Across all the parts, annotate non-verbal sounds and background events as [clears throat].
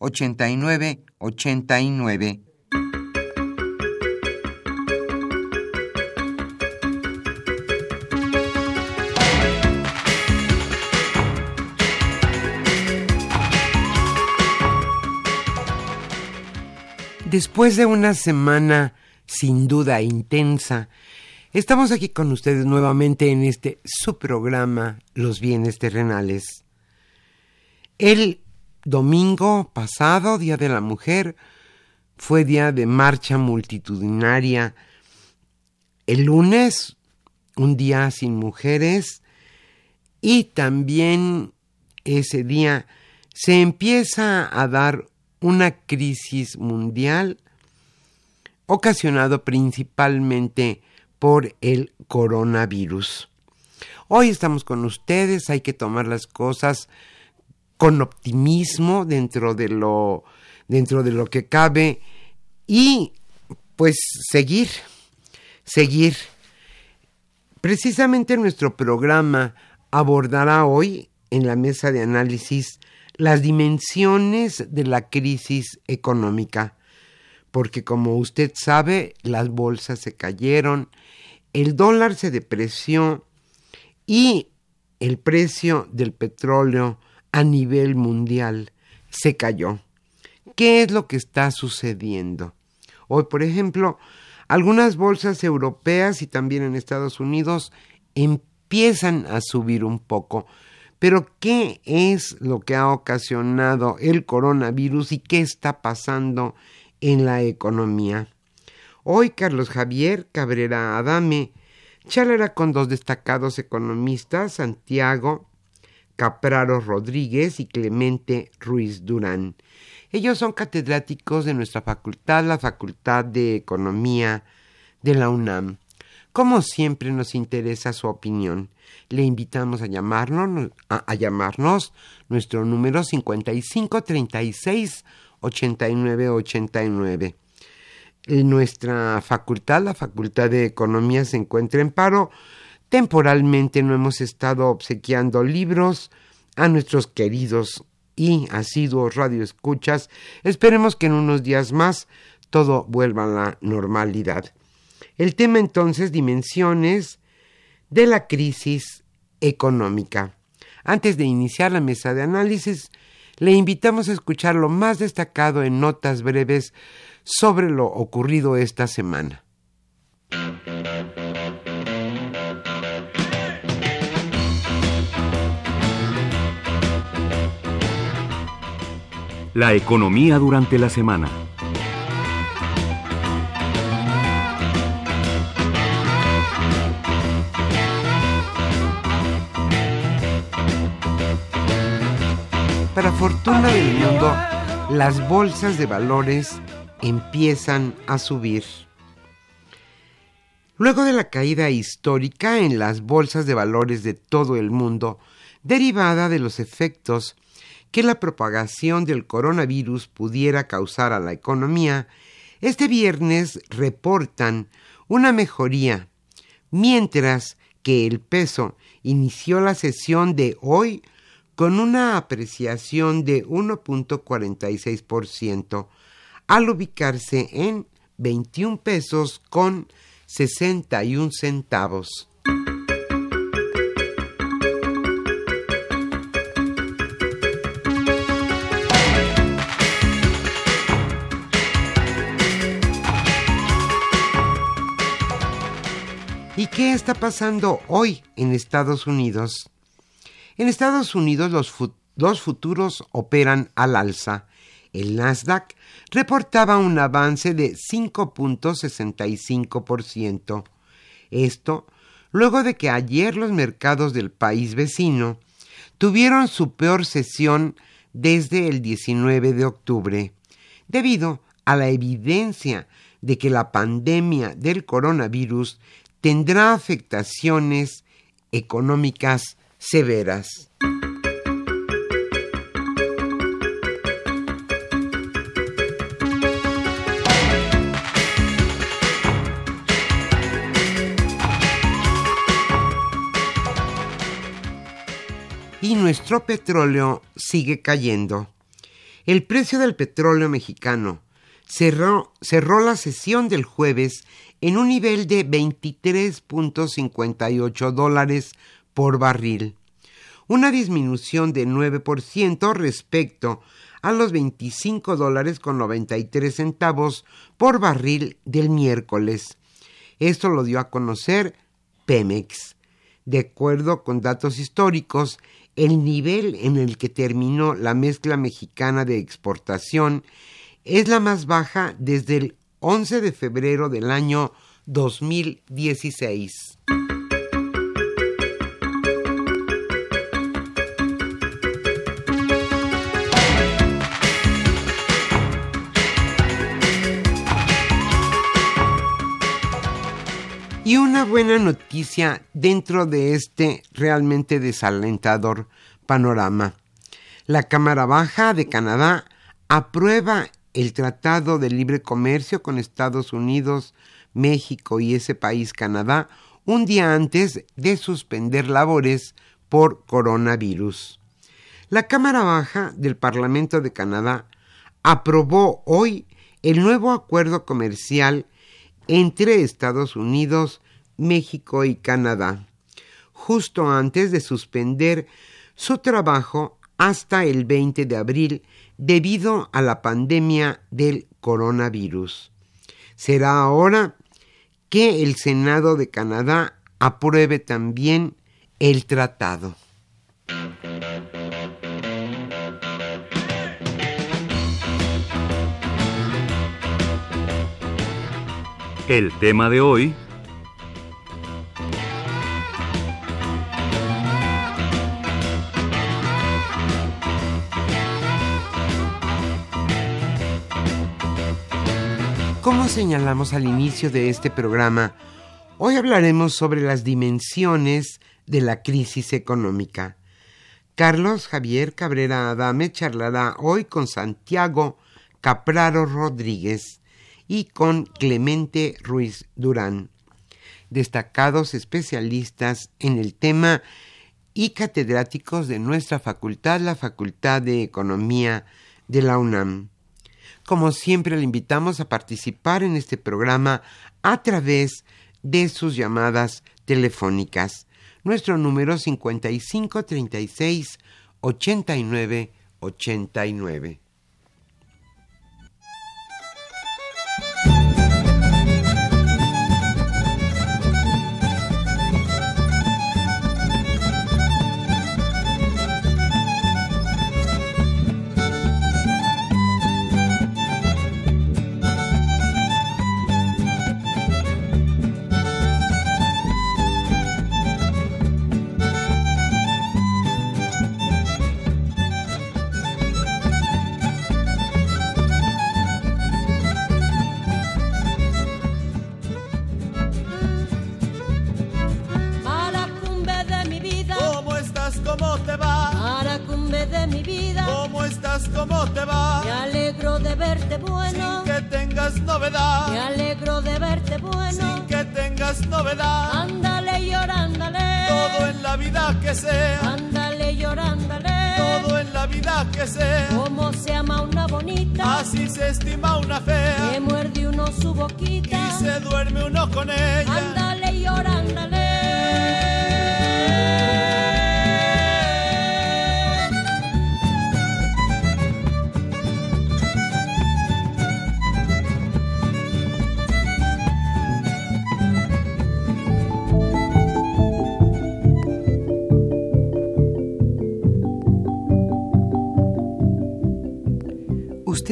5536 8989. Después de una semana sin duda intensa, estamos aquí con ustedes nuevamente en este su programa Los bienes terrenales. El domingo pasado, Día de la Mujer, fue día de marcha multitudinaria. El lunes, un día sin mujeres, y también ese día se empieza a dar una crisis mundial ocasionado principalmente por el coronavirus. Hoy estamos con ustedes, hay que tomar las cosas con optimismo dentro de lo dentro de lo que cabe y pues seguir seguir. Precisamente nuestro programa abordará hoy en la mesa de análisis las dimensiones de la crisis económica, porque como usted sabe, las bolsas se cayeron, el dólar se depreció y el precio del petróleo a nivel mundial se cayó. ¿Qué es lo que está sucediendo? Hoy, por ejemplo, algunas bolsas europeas y también en Estados Unidos empiezan a subir un poco, pero ¿qué es lo que ha ocasionado el coronavirus y qué está pasando en la economía? Hoy Carlos Javier Cabrera Adame charlará con dos destacados economistas, Santiago Capraro Rodríguez y Clemente Ruiz Durán. Ellos son catedráticos de nuestra facultad, la Facultad de Economía de la UNAM. Como siempre nos interesa su opinión. Le invitamos a llamarnos, a, llamarnos nuestro número 5536 8989. En nuestra facultad, la Facultad de Economía, se encuentra en paro. Temporalmente no hemos estado obsequiando libros a nuestros queridos y asiduos radioescuchas. Esperemos que en unos días más todo vuelva a la normalidad. El tema entonces, dimensiones de la crisis económica. Antes de iniciar la mesa de análisis, le invitamos a escuchar lo más destacado en notas breves sobre lo ocurrido esta semana. La economía durante la semana. Para fortuna del mundo, las bolsas de valores empiezan a subir. Luego de la caída histórica en las bolsas de valores de todo el mundo, derivada de los efectos que la propagación del coronavirus pudiera causar a la economía, este viernes reportan una mejoría, mientras que el peso inició la sesión de hoy con una apreciación de 1.46%, al ubicarse en 21 pesos con 61 centavos. ¿Y qué está pasando hoy en Estados Unidos? En Estados Unidos los, futuros operan al alza. El Nasdaq reportaba un avance de 5.65%. Esto luego de que ayer los mercados del país vecino tuvieron su peor sesión desde el 19 de octubre, debido a la evidencia de que la pandemia del coronavirus tendrá afectaciones económicas severas. y nuestro petróleo sigue cayendo. El precio del petróleo mexicano cerró, cerró la sesión del jueves en un nivel de 23.58 dólares por barril, una disminución de 9% respecto a los 25 dólares con 93 centavos por barril del miércoles. Esto lo dio a conocer Pemex. De acuerdo con datos históricos, el nivel en el que terminó la mezcla mexicana de exportación es la más baja desde el 11 de febrero del año 2016. Y una buena noticia dentro de este realmente desalentador panorama. La Cámara Baja de Canadá aprueba el Tratado de Libre Comercio con Estados Unidos, México y ese país Canadá un día antes de suspender labores por coronavirus. La Cámara Baja del Parlamento de Canadá aprobó hoy el nuevo acuerdo comercial entre Estados Unidos, México y Canadá, justo antes de suspender su trabajo hasta el 20 de abril debido a la pandemia del coronavirus. Será ahora que el Senado de Canadá apruebe también el tratado. El tema de hoy... Como señalamos al inicio de este programa, hoy hablaremos sobre las dimensiones de la crisis económica. Carlos Javier Cabrera Adame charlará hoy con Santiago Capraro Rodríguez, y con Clemente Ruiz Durán, destacados especialistas en el tema y catedráticos de nuestra facultad, la Facultad de Economía de la UNAM. Como siempre, le invitamos a participar en este programa a través de sus llamadas telefónicas. Nuestro número 5536 89 que sea. Ándale llorándale. Todo en la vida que sea. Como se ama una bonita. Así se estima una fea. Que muerde uno su boquita. Y se duerme uno con ella. Ándale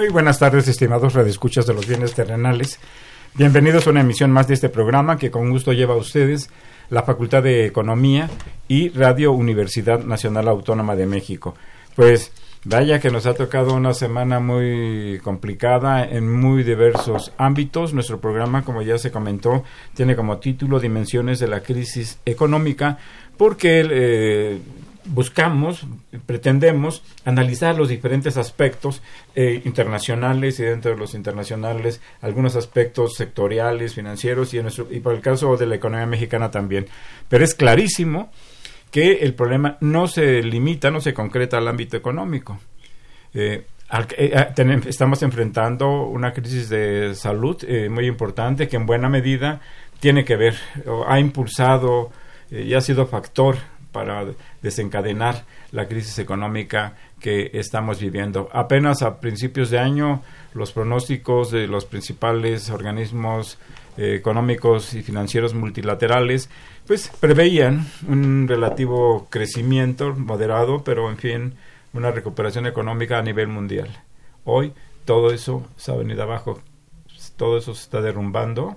Muy buenas tardes, estimados redescuchas de los bienes terrenales. Bienvenidos a una emisión más de este programa que con gusto lleva a ustedes la Facultad de Economía y Radio Universidad Nacional Autónoma de México. Pues vaya que nos ha tocado una semana muy complicada en muy diversos ámbitos. Nuestro programa, como ya se comentó, tiene como título Dimensiones de la crisis económica porque eh, buscamos, pretendemos analizar los diferentes aspectos eh, internacionales y dentro de los internacionales algunos aspectos sectoriales, financieros y, en nuestro, y por el caso de la economía mexicana también. Pero es clarísimo que el problema no se limita, no se concreta al ámbito económico. Eh, eh, estamos enfrentando una crisis de salud muy importante que en buena medida tiene que ver, o ha impulsado y ha sido factor para desencadenar la crisis económica que estamos viviendo. Apenas a principios de año los pronósticos de los principales organismos eh, económicos y financieros multilaterales pues preveían un relativo crecimiento moderado, pero en fin, una recuperación económica a nivel mundial. Hoy todo eso se ha venido abajo, todo eso se está derrumbando.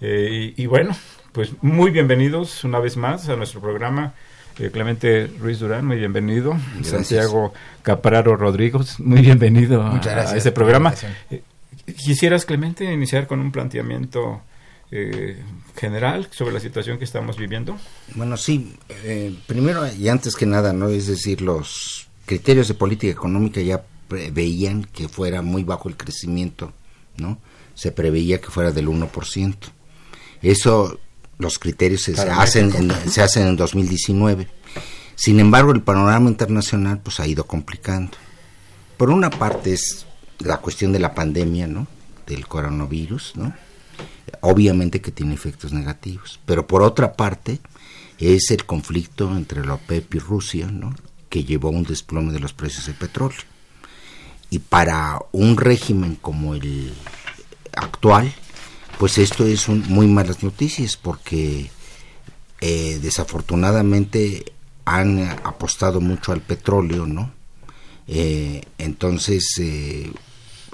Eh, y, y bueno, pues muy bienvenidos una vez más a nuestro programa eh, Clemente Ruiz Durán, muy bienvenido. Santiago Capraro Rodríguez, muy bienvenido a, este programa. Eh, ¿Quisieras, Clemente, iniciar con un planteamiento eh, general sobre la situación que estamos viviendo? Bueno, sí. primero y antes que nada, no es decir, los criterios de política económica ya preveían que fuera muy bajo el crecimiento, ¿no? Se preveía que fuera del 1%. Eso los criterios se, hacen en, se hacen en 2019. Sin embargo, el panorama internacional pues ha ido complicando. Por una parte es la cuestión de la pandemia, ¿no? Del coronavirus, ¿no? Obviamente que tiene efectos negativos, pero por otra parte es el conflicto entre la OPEP y Rusia, ¿no? Que llevó a un desplome de los precios del petróleo. Y para un régimen como el actual, pues esto es un, muy malas noticias porque eh, desafortunadamente han apostado mucho al petróleo, ¿no? Eh, entonces, eh,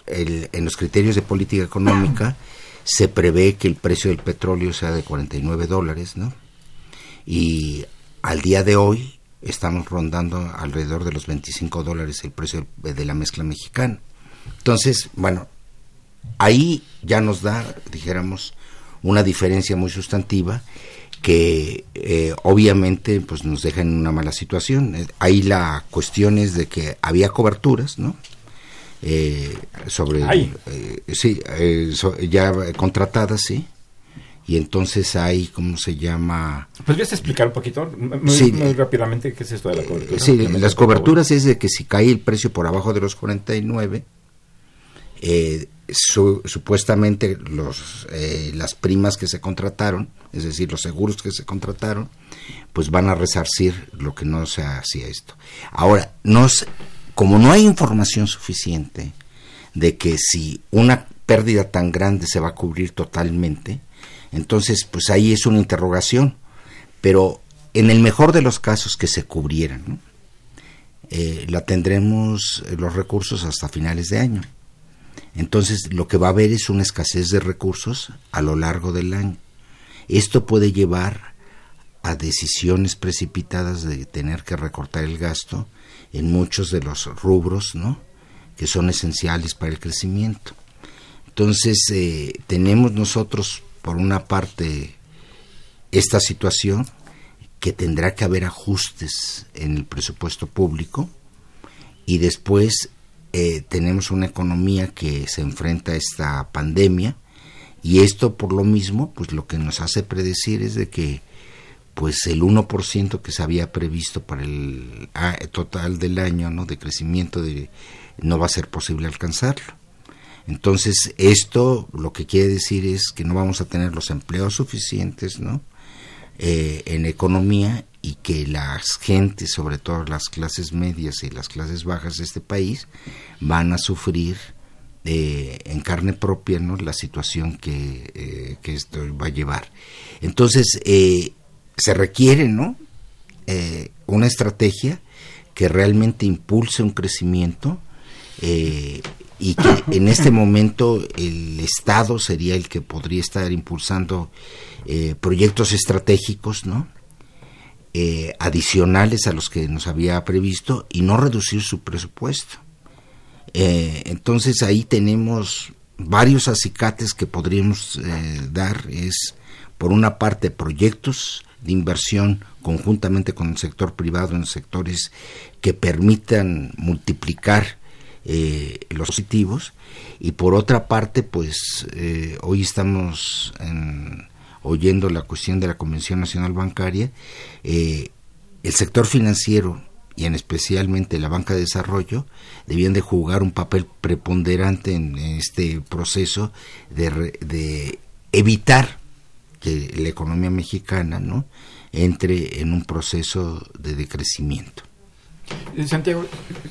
en los criterios de política económica [clears throat] se prevé que el precio del petróleo sea de 49 dólares, ¿no? Y al día de hoy estamos rondando alrededor de los 25 dólares el precio de la mezcla mexicana. Entonces, bueno, ahí ya nos da, dijéramos, una diferencia muy sustantiva que eh, obviamente pues nos deja en una mala situación. Eh, ahí la cuestión es de que había coberturas, ¿no? Eh, sobre sí ya contratadas sí. Y entonces hay cómo se llama podrías explicar un poquito muy, rápidamente qué es esto de la cobertura sí las coberturas es de que si cae el precio por abajo de los 49 eh, supuestamente los, eh, las primas que se contrataron, es decir, los seguros que se contrataron, pues van a resarcir lo que no se hacía esto. Ahora, no como no hay información suficiente de que si una pérdida tan grande se va a cubrir totalmente, entonces pues ahí es una interrogación, pero en el mejor de los casos que se cubrieran, eh, la tendremos eh, los recursos hasta finales de año. Entonces, lo que va a haber es una escasez de recursos a lo largo del año. Esto puede llevar a decisiones precipitadas de tener que recortar el gasto en muchos de los rubros, ¿no? que son esenciales para el crecimiento. Entonces, eh, tenemos nosotros, por una parte, esta situación, que tendrá que haber ajustes en el presupuesto público, y después eh, tenemos una economía que se enfrenta a esta pandemia, y esto por lo mismo, pues lo que nos hace predecir es de que pues el 1% que se había previsto para el total del año ¿no? de crecimiento no va a ser posible alcanzarlo. Entonces, esto lo que quiere decir es que no vamos a tener los empleos suficientes ¿no? Eh, en economía y que las gentes, sobre todo las clases medias y las clases bajas de este país, van a sufrir eh, en carne propia ¿no? la situación que, eh, esto va a llevar. Entonces, eh, se requiere ¿no? Una estrategia que realmente impulse un crecimiento y que en este momento el Estado sería el que podría estar impulsando proyectos estratégicos, ¿no? Adicionales a los que nos había previsto y no reducir su presupuesto. entonces ahí tenemos varios acicates que podríamos dar. Es, por una parte, proyectos de inversión conjuntamente con el sector privado en sectores que permitan multiplicar eh, los positivos y por otra parte pues eh, hoy estamos en, oyendo la cuestión de la Convención Nacional Bancaria eh, el sector financiero y en especialmente la banca de desarrollo debían de jugar un papel preponderante en, este proceso de, de evitar que la economía mexicana no entre en un proceso de decrecimiento. Santiago,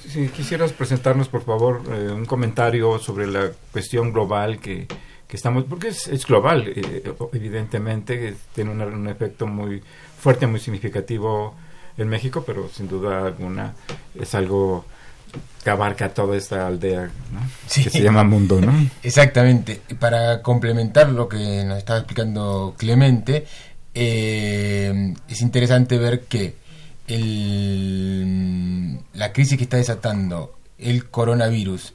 si quisieras presentarnos, por favor, eh, un comentario sobre la cuestión global que, que estamos, porque es, es global, eh, evidentemente, tiene un, un, efecto muy fuerte, muy significativo en México, pero sin duda alguna es algo que abarca toda esta aldea ¿no? sí. que se llama mundo, ¿no? [laughs] Exactamente. Para complementar lo que nos estaba explicando Clemente, eh, es interesante ver que el, la crisis que está desatando el coronavirus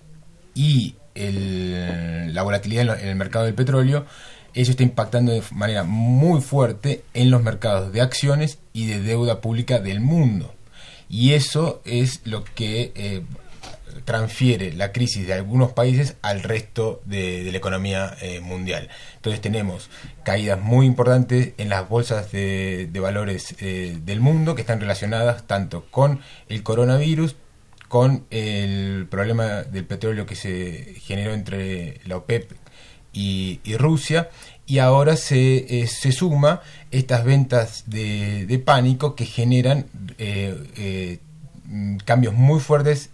y la volatilidad en, el mercado del petróleo, eso está impactando de manera muy fuerte en los mercados de acciones y de deuda pública del mundo. Y eso es lo que eh, transfiere la crisis de algunos países al resto de, la economía eh, mundial. Entonces tenemos caídas muy importantes en las bolsas de, de valores eh, del mundo que están relacionadas tanto con el coronavirus, con el problema del petróleo que se generó entre la OPEP y, Rusia, y ahora se, eh, se suma estas ventas de, pánico que generan eh, eh, cambios muy fuertes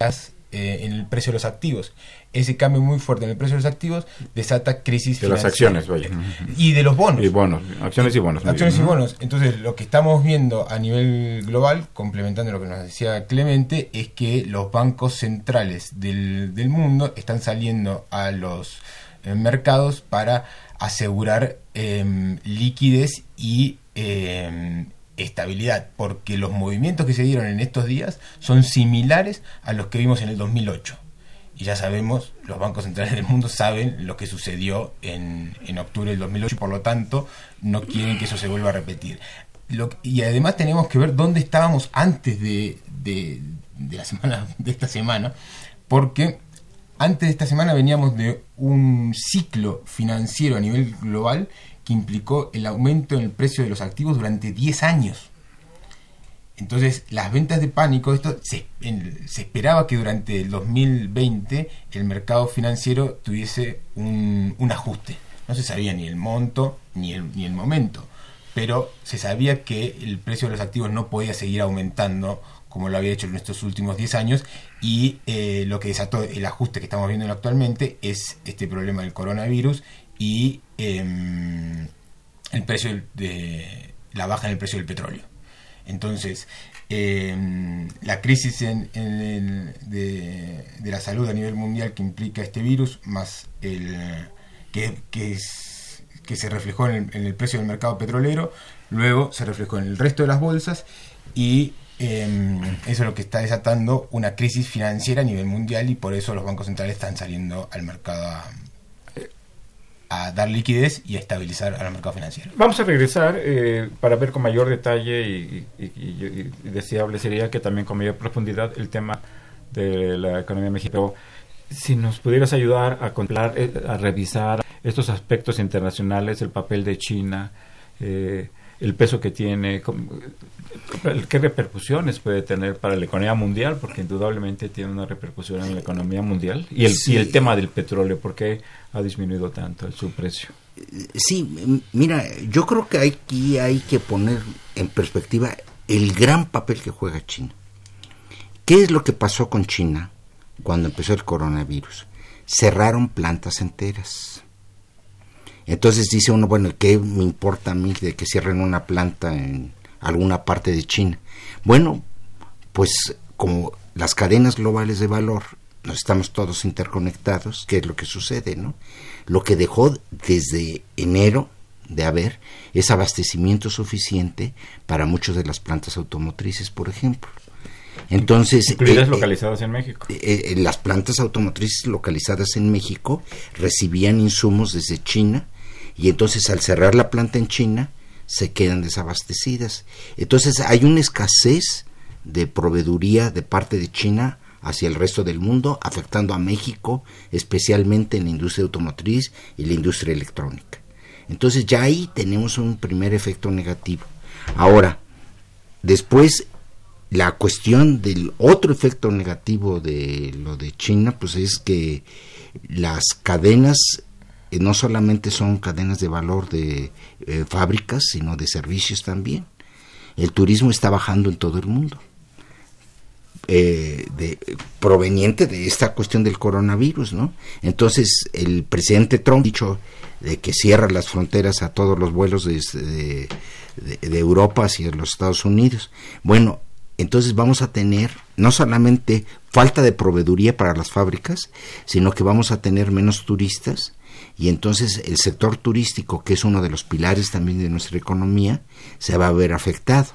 eh, en el precio de los activos. Ese cambio muy fuerte en el precio de los activos desata crisis de las acciones, vaya. Y de los bonos. Y bonos, acciones y bonos. Acciones y bonos. Entonces, lo que estamos viendo a nivel global, complementando lo que nos decía Clemente, es que los bancos centrales del, del mundo están saliendo a los eh, mercados para asegurar eh, liquidez y eh, estabilidad, porque los movimientos que se dieron en estos días son similares a los que vimos en el 2008. Y ya sabemos, los bancos centrales del mundo saben lo que sucedió en, en octubre del 2008 y por lo tanto no quieren que eso se vuelva a repetir. Lo, y además tenemos que ver dónde estábamos antes de, de, la semana [laughs] de esta semana, porque antes de esta semana veníamos de un ciclo financiero a nivel global que implicó el aumento en el precio de los activos durante 10 años. Entonces, las ventas de pánico, esto se, se, esperaba que durante el 2020 el mercado financiero tuviese un, ajuste. No se sabía ni el monto ni el, ni el momento, pero se sabía que el precio de los activos no podía seguir aumentando como lo había hecho en estos últimos 10 años, y eh, lo que desató el ajuste que estamos viendo actualmente es este problema del coronavirus y eh, el precio de la baja en el precio del petróleo. Entonces, eh, la crisis en, en el- de, de la salud a nivel mundial que implica este virus, más el que, que, se reflejó en el, en el precio del mercado petrolero, luego se reflejó en el resto de las bolsas y eh, eso es lo que está desatando una crisis financiera a nivel mundial y por eso los bancos centrales están saliendo al mercado a dar liquidez y a estabilizar al mercado financiero. Vamos a regresar eh, para ver con mayor detalle y, deseable sería que también con mayor profundidad el tema de la economía mexicana. Si nos pudieras ayudar a contemplar, eh, a revisar estos aspectos internacionales, el papel de China, eh, el peso que tiene, qué repercusiones puede tener para la economía mundial, porque indudablemente tiene una repercusión en la economía mundial, y el, Sí. y el tema del petróleo, ¿por qué ha disminuido tanto el, su precio? Sí, mira, yo creo que aquí hay que poner en perspectiva el gran papel que juega China. ¿Qué es lo que pasó con China cuando empezó el coronavirus? Cerraron plantas enteras. Entonces dice uno, bueno, ¿qué me importa a mí de que cierren una planta en alguna parte de China? Bueno, pues como las cadenas globales de valor, nos estamos todos interconectados, ¿qué es lo que sucede, no? Lo que dejó desde enero de haber es abastecimiento suficiente para muchas de las plantas automotrices, por ejemplo. Entonces, Incluidas eh, eh, localizadas en México. eh, eh, las plantas automotrices localizadas en México recibían insumos desde China y entonces al cerrar la planta en China se quedan desabastecidas. Entonces hay una escasez de proveeduría de parte de China hacia el resto del mundo, afectando a México, especialmente en la industria automotriz y la industria electrónica. Entonces ya ahí tenemos un primer efecto negativo. Ahora, después la cuestión del otro efecto negativo de lo de China, pues es que las cadenas eh, no solamente son cadenas de valor de eh, fábricas, sino de servicios también. El turismo está bajando en todo el mundo. eh, proveniente de esta cuestión del coronavirus, ¿no? Entonces, el presidente Trump ha dicho de que cierra las fronteras a todos los vuelos de, de, de- de Europa hacia los Estados Unidos. Bueno, entonces vamos a tener no solamente falta de proveeduría para las fábricas, sino que vamos a tener menos turistas y entonces el sector turístico, que es uno de los pilares también de nuestra economía, se va a ver afectado.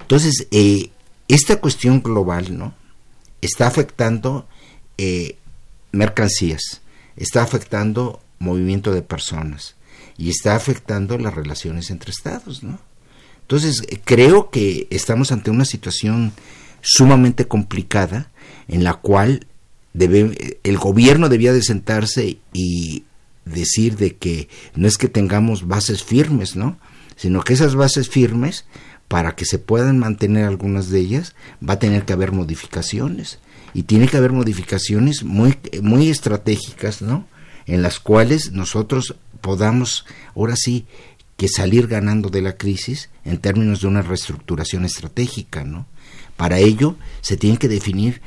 Entonces, eh, esta cuestión global, ¿no? Está afectando eh, mercancías, está afectando movimiento de personas y está afectando las relaciones entre estados, ¿no? Entonces, eh, creo que estamos ante una situación sumamente complicada en la cual debe, el gobierno debía de sentarse y decir de que no es que tengamos bases firmes, ¿no? Sino que esas bases firmes, para que se puedan mantener algunas de ellas, va a tener que haber modificaciones. Y tiene que haber modificaciones muy, muy estratégicas, ¿no? En las cuales nosotros podamos, ahora sí, que salir ganando de la crisis en términos de una reestructuración estratégica, ¿no? Para ello se tienen que definir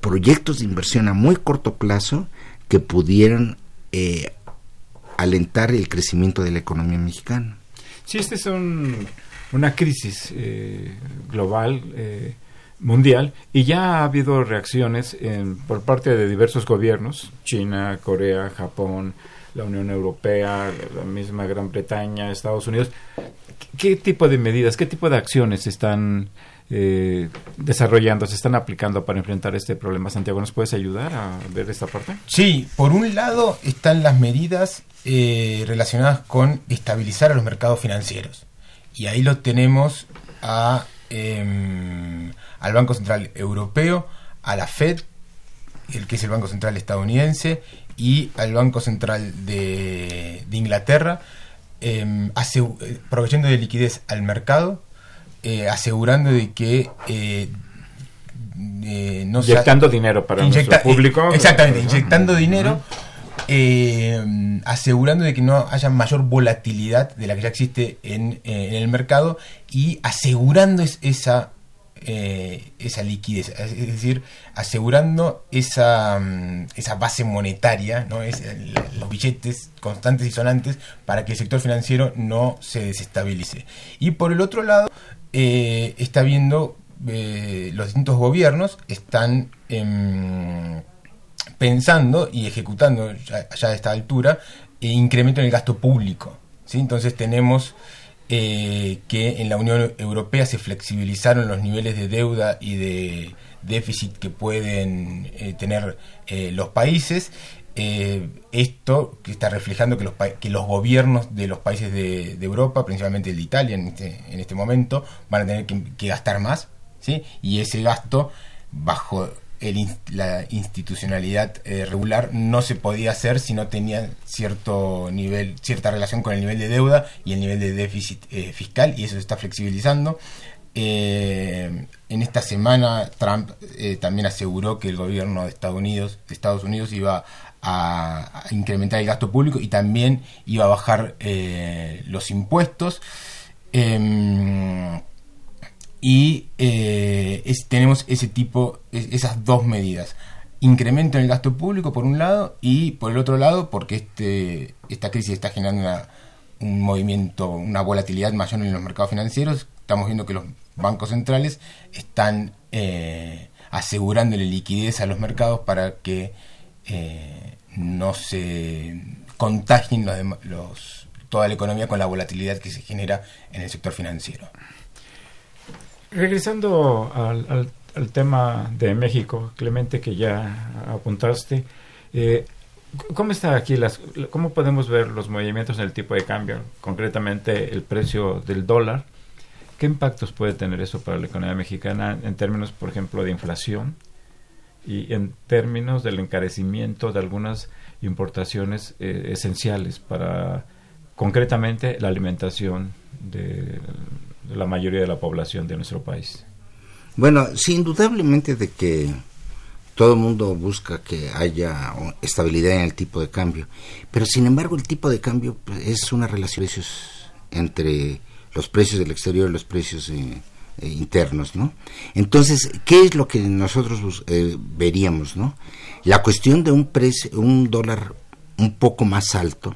proyectos de inversión a muy corto plazo que pudieran eh, alentar el crecimiento de la economía mexicana. Sí, esta es un- una crisis eh, global, eh, mundial, y ya ha habido reacciones en- por parte de diversos gobiernos, China, Corea, Japón, la Unión Europea, la misma Gran Bretaña, Estados Unidos. ¿Qué tipo de medidas, qué tipo de acciones están eh, desarrollando, se están aplicando para enfrentar este problema? Santiago, ¿nos puedes ayudar a ver esta parte? Sí, por un lado están las medidas eh, relacionadas con estabilizar a los mercados financieros. Y ahí lo tenemos em, al Banco Central Europeo, a la Fed, el que es el Banco Central estadounidense, y al Banco Central de, Inglaterra, em, asegu- eh, proveyendo de liquidez al mercado, eh, asegurando de que eh, eh, no Inyectando dinero para Inyecta- nuestro público. Exactamente, inyectando dinero, eh, asegurando de que no haya mayor volatilidad de la que ya existe en, eh, en el mercado y asegurando es- esa, esa liquidez, es decir, asegurando esa, mm, esa base monetaria, ¿no? es, los billetes constantes y sonantes para que el sector financiero no se desestabilice. Y por el otro lado, eh, está viendo, eh, los distintos gobiernos están em, pensando y ejecutando ya, ya a esta altura eh, incremento en el gasto público. ¿sí? Entonces tenemos eh, que en la Unión Europea se flexibilizaron los niveles de deuda y de déficit que pueden tener los países. Eh, esto que está reflejando que los, que los gobiernos de los países de, Europa, principalmente el de Italia en este, en este momento, van a tener que, gastar más, ¿sí? y ese gasto bajo el la institucionalidad eh, regular no se podía hacer si no tenía cierto nivel, cierta relación con el nivel de deuda y el nivel de déficit eh, fiscal, y eso se está flexibilizando. En esta semana Trump eh, también aseguró que el gobierno de Estados Unidos, de Estados Unidos iba a, incrementar el gasto público y también iba a bajar eh, los impuestos. Em, y eh, tenemos ese tipo, es- esas dos medidas. Incremento en el gasto público por un lado y por el otro lado porque este, esta crisis está generando un movimiento, una volatilidad mayor en los mercados financieros. Estamos viendo que los bancos centrales están eh, asegurándole liquidez a los mercados para que eh, no se contagien los, los- toda la economía con la volatilidad que se genera en el sector financiero. Regresando al, al- al tema de México, Clemente, que ya apuntaste, eh, ¿cómo está aquí las, cómo podemos ver los movimientos en el tipo de cambio, concretamente el precio del dólar? ¿Qué impactos puede tener eso para la economía mexicana en términos, por ejemplo, de inflación y en términos del encarecimiento de algunas importaciones eh, esenciales para, concretamente, la alimentación de, de la mayoría de la población de nuestro país? Bueno, sí, indudablemente de que todo el mundo busca que haya estabilidad en el tipo de cambio, pero sin embargo el tipo de cambio pues, es una relación de entre los precios del exterior y los precios eh, eh, internos, ¿no? Entonces, ¿qué es lo que nosotros eh, veríamos, no? La cuestión de un precio, un dólar un poco más alto.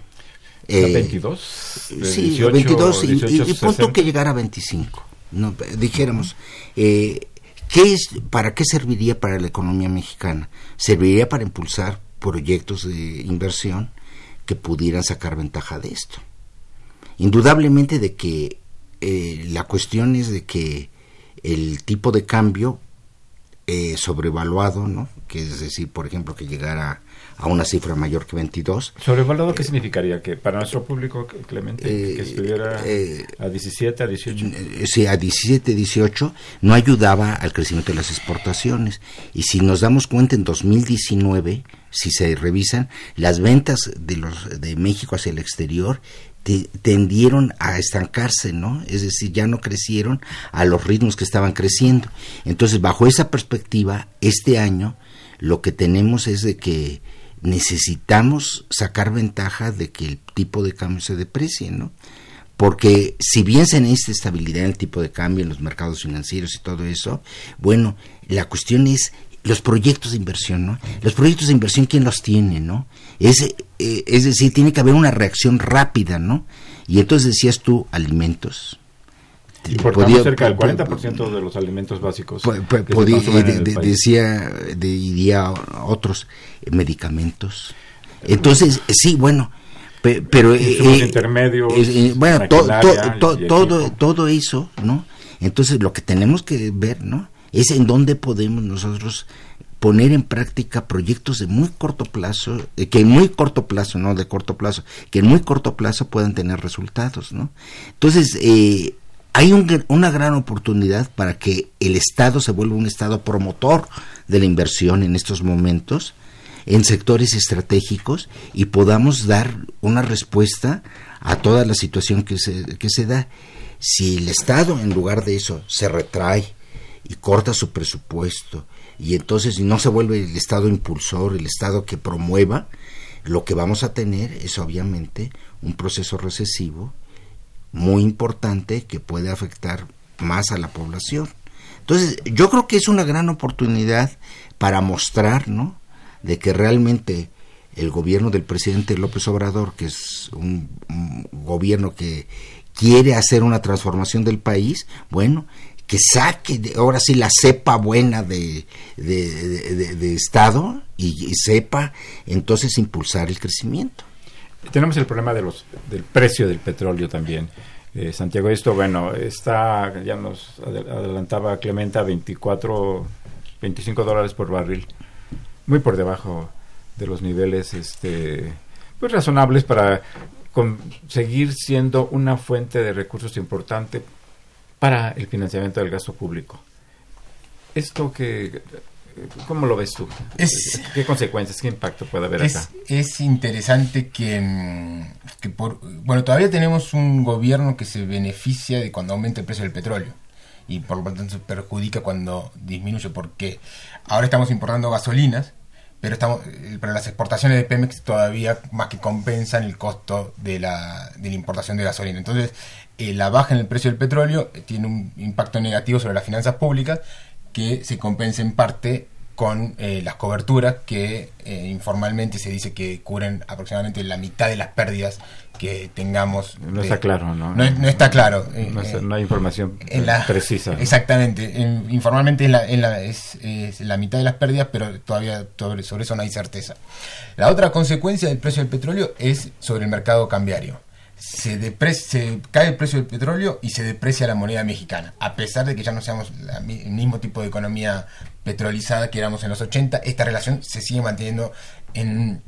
eh, 22, de sí, 18, 22 y, y- y 18, punto 60. que llegara a 25. No, dijéramos, eh, ¿qué es, ¿para qué serviría para la economía mexicana? Serviría para impulsar proyectos de inversión que pudieran sacar ventaja de esto. Indudablemente de que eh, la cuestión es de que el tipo de cambio eh, sobrevaluado, ¿no? Que es decir, por ejemplo, que llegara a una cifra mayor que 22, ¿Sobrevalorado qué significaría? Que para nuestro público, Clemente, Eh, que estuviera eh, a 17, a 18. eh, sí, a 17, 18, no ayudaba al crecimiento de las exportaciones. Y si nos damos cuenta, en 2019, si se revisan, las ventas de, los, de México hacia el exterior te- tendieron a estancarse, ¿no? Es decir, ya no crecieron a los ritmos que estaban creciendo. Entonces, bajo esa perspectiva, este año lo que tenemos es de que necesitamos sacar ventaja de que el tipo de cambio se deprecie, ¿no? Porque si bien se necesita estabilidad en el tipo de cambio, en los mercados financieros y todo eso, bueno, la cuestión es los proyectos de inversión, ¿no? Los proyectos de inversión, ¿quién los tiene, no? Es, eh, es decir, tiene que haber una reacción rápida, ¿no? Y entonces decías tú, alimentos. Importamos Podía- cerca del po- 40% de los alimentos básicos. podía- de- de- decía, de- diría otros, eh, medicamentos. Entonces, sí, bueno, pe- pero... eh, eh, intermedios, eh, bueno, to- todo, todo eso, ¿no? Entonces, lo que tenemos que ver, ¿no? Es en dónde podemos nosotros poner en práctica proyectos de muy corto plazo, eh, que en muy corto plazo, no de corto plazo, que en muy corto plazo puedan tener resultados, ¿no? Entonces, eh, hay un una gran oportunidad para que el Estado se vuelva un Estado promotor de la inversión en estos momentos en sectores estratégicos y podamos dar una respuesta a toda la situación que se, que se da. Si el Estado, en lugar de eso, se retrae y corta su presupuesto y entonces no se vuelve el Estado impulsor, el Estado que promueva, lo que vamos a tener es obviamente un proceso recesivo muy importante que puede afectar más a la población. Entonces, yo creo que es una gran oportunidad para mostrar, ¿no? De que realmente el gobierno del presidente López Obrador, que es un, un gobierno que, quiere hacer una transformación del país, bueno, que saque ahora sí la cepa buena de, de, Estado y, sepa entonces impulsar el crecimiento. Tenemos el problema de los, del precio del petróleo también. Eh, Santiago, esto, bueno, está, ya nos adel- adelantaba Clementa, 24, 25 dólares por barril, muy por debajo de los niveles este, pues razonables para seguir siendo una fuente de recursos importante para el financiamiento del gasto público. Esto que, ¿cómo lo ves tú? Es- ¿Qué consecuencias, qué impacto puede haber Es, acá? es interesante que, que por, bueno, todavía tenemos un gobierno que se beneficia de cuando aumenta el precio del petróleo y por lo tanto se perjudica cuando disminuye porque ahora estamos importando gasolinas, pero estamos eh, pero las exportaciones de Pemex todavía más que compensan el costo de la, de la importación de gasolina. Entonces, eh, la baja en el precio del petróleo eh, tiene un impacto negativo sobre las finanzas públicas que se compensa en parte con eh, las coberturas que eh, informalmente se dice que cubren aproximadamente la mitad de las pérdidas que tengamos. No de- está claro, ¿no? No, es- no está claro. No, eh, no hay información en la- precisa. Exactamente. En- informalmente es la, es la- es- es la mitad de las pérdidas, pero todavía sobre, sobre eso no hay certeza. La otra consecuencia del precio del petróleo es sobre el mercado cambiario. Se, cae el precio del petróleo y se deprecia la moneda mexicana. A pesar de que ya no seamos el mismo tipo de economía petrolizada que éramos en los 80, esta relación se sigue manteniendo en,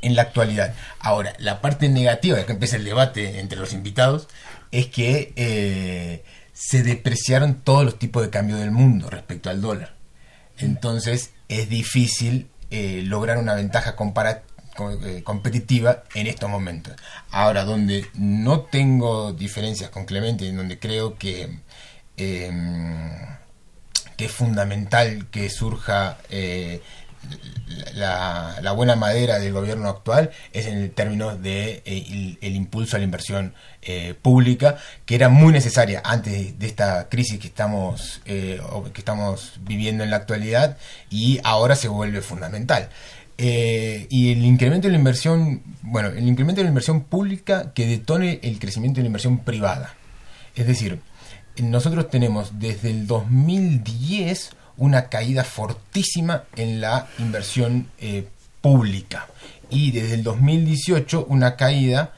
en la actualidad. Ahora, la parte negativa, que empieza el debate entre los invitados, es que eh, se depreciaron todos los tipos de cambio del mundo respecto al dólar. Entonces es difícil eh, lograr una ventaja compara- co- eh, competitiva en estos momentos. Ahora, donde no tengo diferencias con Clemente, en donde creo que, eh, que es fundamental que surja eh, la, buena madera del gobierno actual es en el término de eh, el, el impulso a la inversión eh, pública que era muy necesaria antes de esta crisis que estamos eh, que estamos viviendo en la actualidad y ahora se vuelve fundamental Eh, y el incremento de la inversión bueno el incremento de la inversión pública que detone el crecimiento de la inversión privada es decir nosotros tenemos desde el 2010 una caída fortísima en la inversión eh, pública y desde el 2018 una caída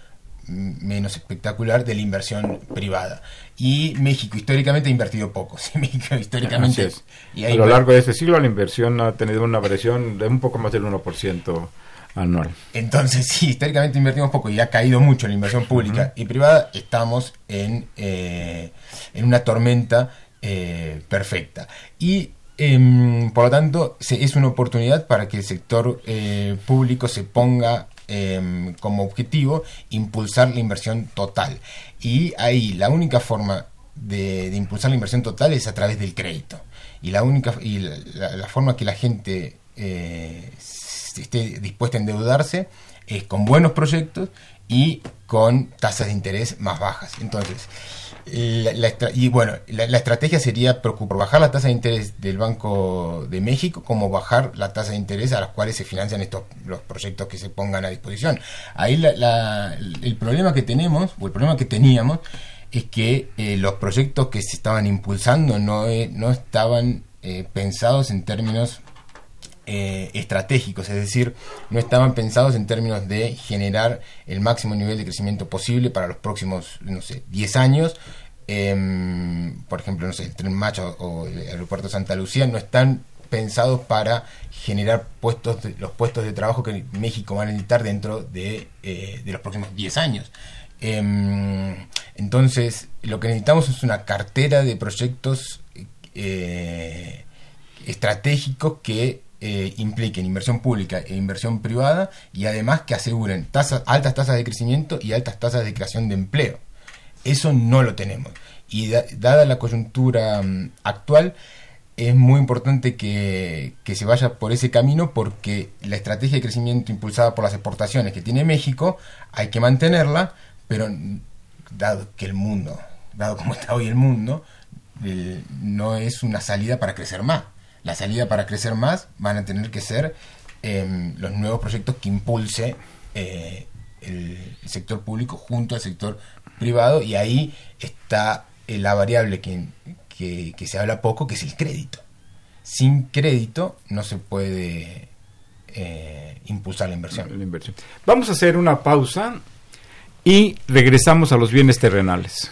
mm, menos espectacular de la inversión privada. Y México históricamente ha invertido poco. [laughs] ¿sí? México históricamente... Así es. y A lo largo de este siglo la inversión ha tenido una variación de un poco más del 1% anual. Entonces, [laughs] sí, históricamente invertimos poco y ha caído mucho la inversión pública y privada. Estamos en, eh, en una tormenta eh, perfecta. Y em, por lo tanto, se- es una oportunidad para que el sector eh, público se ponga em, como objetivo impulsar la inversión total. Y ahí la única forma de, impulsar la inversión total es a través del crédito. Y la única y la, la- forma que la gente eh, esté dispuesta a endeudarse es con buenos proyectos y con tasas de interés más bajas. Entonces, la, la y bueno, la, estrategia sería preocupar bajar la tasa de interés del Banco de México como bajar la tasa de interés a las cuales se financian estos los proyectos que se pongan a disposición. Ahí el problema que tenemos, o el problema que teníamos, es que eh, los proyectos que se estaban impulsando no, eh, no estaban eh, pensados en términos eh, estratégicos, es decir, no estaban pensados en términos de generar el máximo nivel de crecimiento posible para los próximos, no sé, 10 años. Em, por ejemplo, no sé, el Tren Macho o el Aeropuerto Santa Lucía no están pensados para generar puestos de- los puestos de trabajo que México va a necesitar dentro de, eh, los próximos 10 años. Em, entonces, lo que necesitamos es una cartera de proyectos eh, estratégicos que eh, impliquen inversión pública e inversión privada y además que aseguren tasas, altas tasas de crecimiento y altas tasas de creación de empleo. Eso no lo tenemos. Y da- dada la coyuntura mm, actual, es muy importante que, que se vaya por ese camino porque la estrategia de crecimiento impulsada por las exportaciones que tiene México hay que mantenerla, pero dado que el mundo, dado como está hoy el mundo, no es una salida para crecer más. La salida para crecer más van a tener que ser em, los nuevos proyectos que impulse eh, el sector público junto al sector privado y ahí está eh, la variable que, que, se habla poco, que es el crédito. Sin crédito no se puede eh, impulsar. La inversión. Vamos a hacer una pausa y regresamos a los bienes terrenales.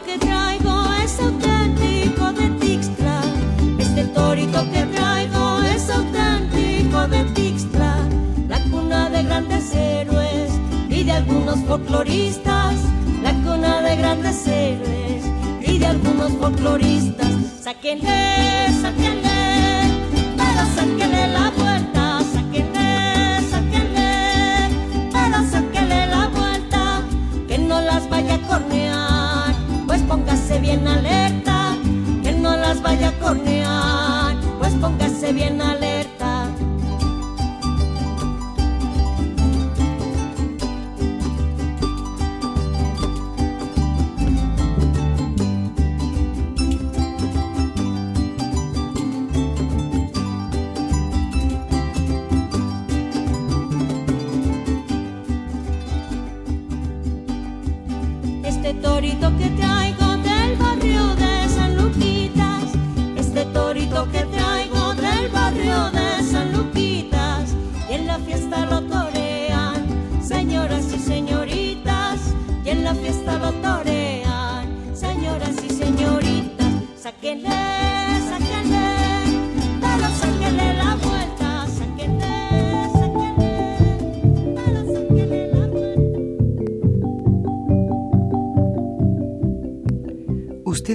Que traigo es auténtico de Tixtla. Este torito que traigo es auténtico de Tixtla. La cuna de grandes héroes y de algunos folcloristas. La cuna de grandes héroes y de algunos folcloristas. Sáquenle,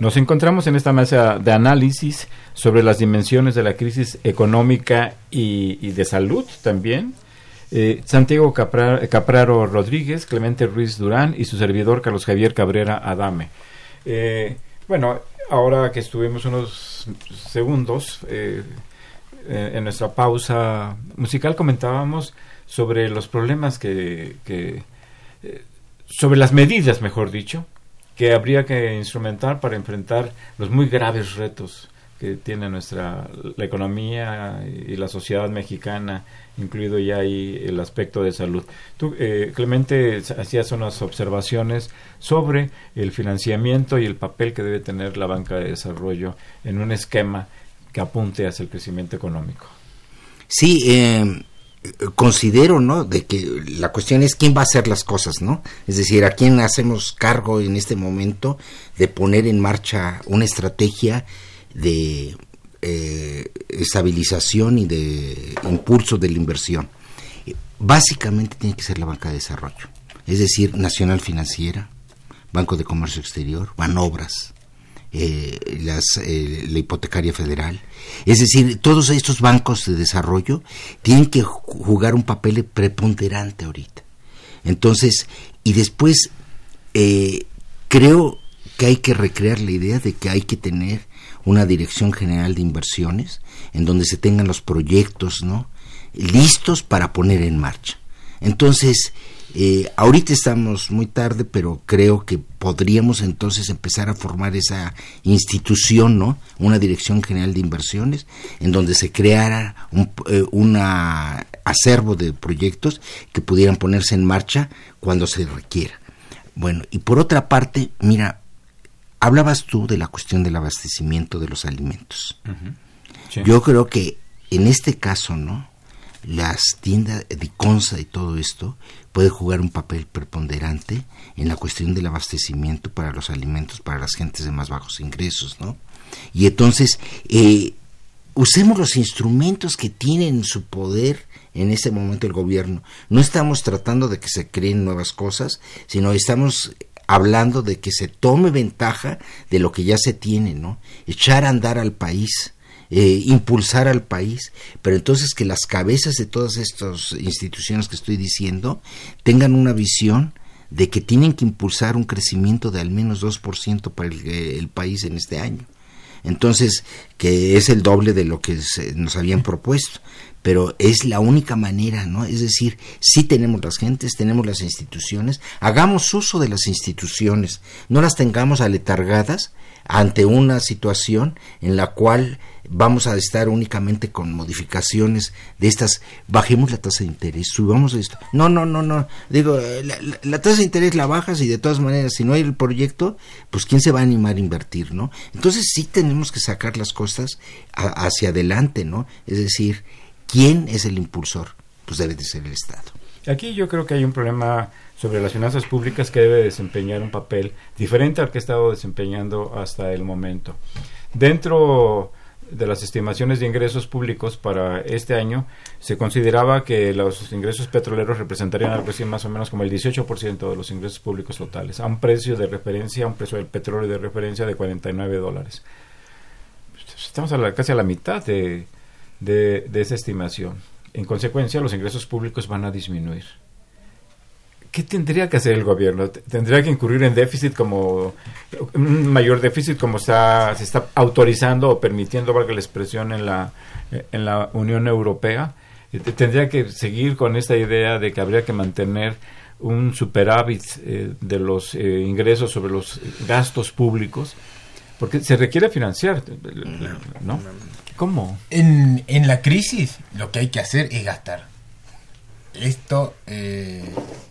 Nos encontramos en esta mesa de análisis sobre las dimensiones de la crisis económica y, de salud también. Eh, Santiago Capra- Capraro Rodríguez, Clemente Ruiz Durán y su servidor Carlos Javier Cabrera Adame. Eh, bueno, ahora que estuvimos unos segundos eh, en nuestra pausa musical comentábamos sobre los problemas que, sobre las medidas, mejor dicho, que habría que instrumentar para enfrentar los muy graves retos que tiene nuestra la economía y la sociedad mexicana, incluido ya ahí el aspecto de salud. Tú, eh, Clemente, hacías unas observaciones sobre el financiamiento y el papel que debe tener la banca de desarrollo en un esquema que apunte hacia el crecimiento económico. Sí, eh, considero, ¿no? De que la cuestión es quién va a hacer las cosas, ¿no? Es decir, a quién hacemos cargo en este momento de poner en marcha una estrategia de eh, estabilización y de impulso de la inversión. Básicamente tiene que ser la banca de desarrollo, es decir, Nacional Financiera, Banco de Comercio Exterior, Banobras, eh, las, eh, la hipotecaria federal. Es decir, todos estos bancos de desarrollo tienen que ju- jugar un papel preponderante ahorita. Entonces, y después, eh, creo que hay que recrear la idea de que hay que tener una dirección general de inversiones en donde se tengan los proyectos, ¿no? listos para poner en marcha. Entonces, Eh, ahorita estamos muy tarde, pero creo que podríamos entonces empezar a formar esa institución, ¿no? Una Dirección General de Inversiones, en donde se creara un eh, una acervo de proyectos que pudieran ponerse en marcha cuando se requiera. Bueno, y por otra parte, mira, hablabas tú de la cuestión del abastecimiento de los alimentos. Sí. Yo creo que en este caso, ¿no? Las tiendas de Consa y todo esto puede jugar un papel preponderante en la cuestión del abastecimiento para los alimentos para las gentes de más bajos ingresos, ¿no? Y entonces, eh, usemos los instrumentos que tiene en su poder en este momento el gobierno. No estamos tratando de que se creen nuevas cosas, sino estamos hablando de que se tome ventaja de lo que ya se tiene, ¿no? Echar a andar al país, eh, impulsar al país, pero entonces que las cabezas de todas estas instituciones que estoy diciendo tengan una visión de que tienen que impulsar un crecimiento de al menos 2% para el, eh, el país en este año. Entonces, que es el doble de lo que se- nos habían propuesto pero es la única manera, ¿no? Es decir, sí tenemos las gentes, tenemos las instituciones, hagamos uso de las instituciones, no las tengamos aletargadas ante una situación en la cual vamos a estar únicamente con modificaciones de estas, bajemos la tasa de interés, subamos esto. No, no, no, no. Digo, la tasa de interés la bajas y de todas maneras, si no hay el proyecto, pues quién se va a animar a invertir, ¿no? Entonces sí tenemos que sacar las cosas a- hacia adelante, ¿no? Es decir, ¿quién es el impulsor? Pues debe de ser el Estado. Aquí yo creo que hay un problema sobre las finanzas públicas que debe desempeñar un papel diferente al que ha estado desempeñando hasta el momento. Dentro de las estimaciones de ingresos públicos para este año, se consideraba que los ingresos petroleros representarían algo así más o menos como el 18% de los ingresos públicos totales, a un precio de referencia, a un precio del petróleo de referencia de 49 dólares. Estamos a la- casi a la mitad de, de, de esa estimación. En consecuencia, los ingresos públicos van a disminuir. ¿Qué tendría que hacer el gobierno? ¿Tendría que incurrir en déficit como un mayor déficit como está, se está autorizando o permitiendo, valga la expresión, en la, eh, en la Unión Europea? Eh, ¿Tendría que seguir con esta idea de que habría que mantener un superávit eh, de los eh, ingresos sobre los gastos públicos? Porque se requiere financiar, ¿no? ¿Cómo? En, en la crisis lo que hay que hacer es gastar. Esto eh,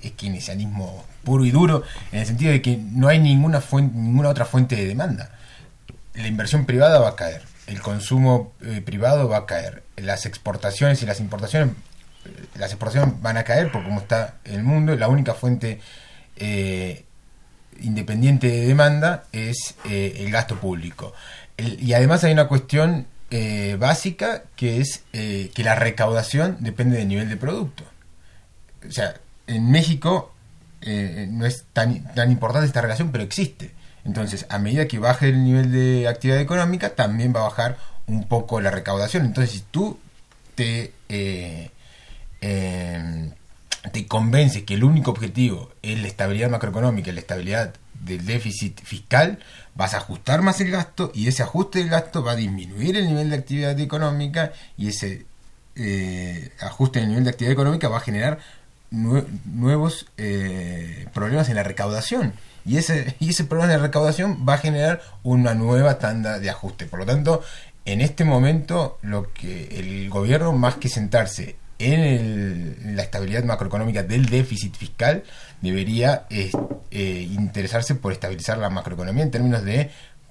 es keynesianismo puro y duro en el sentido de que no hay ninguna, fuente, ninguna otra fuente de demanda. La inversión privada va a caer, el consumo eh, privado va a caer, las exportaciones y las importaciones, eh, las exportaciones van a caer por cómo está el mundo, la única fuente eh, independiente de demanda es eh, el gasto público. El- y además hay una cuestión básica que es que la recaudación depende del nivel de producto. O sea, en México eh, no es tan, tan importante esta relación, pero existe. Entonces, a medida que baje el nivel de actividad económica, también va a bajar un poco la recaudación. Entonces, si tú te, eh, eh, te convences que el único objetivo es la estabilidad macroeconómica la estabilidad del déficit fiscal, vas a ajustar más el gasto y ese ajuste del gasto va a disminuir el nivel de actividad económica y ese eh, ajuste en el nivel de actividad económica va a generar nue- nuevos eh, problemas en la recaudación. Y ese, [laughs] y ese problema de recaudación va a generar una nueva tanda de ajuste. Por lo tanto, en este momento, lo que el gobierno, más que sentarse en, el- la estabilidad macroeconómica del déficit fiscal, debería eh, interesarse por estabilizar la macroeconomía en términos de,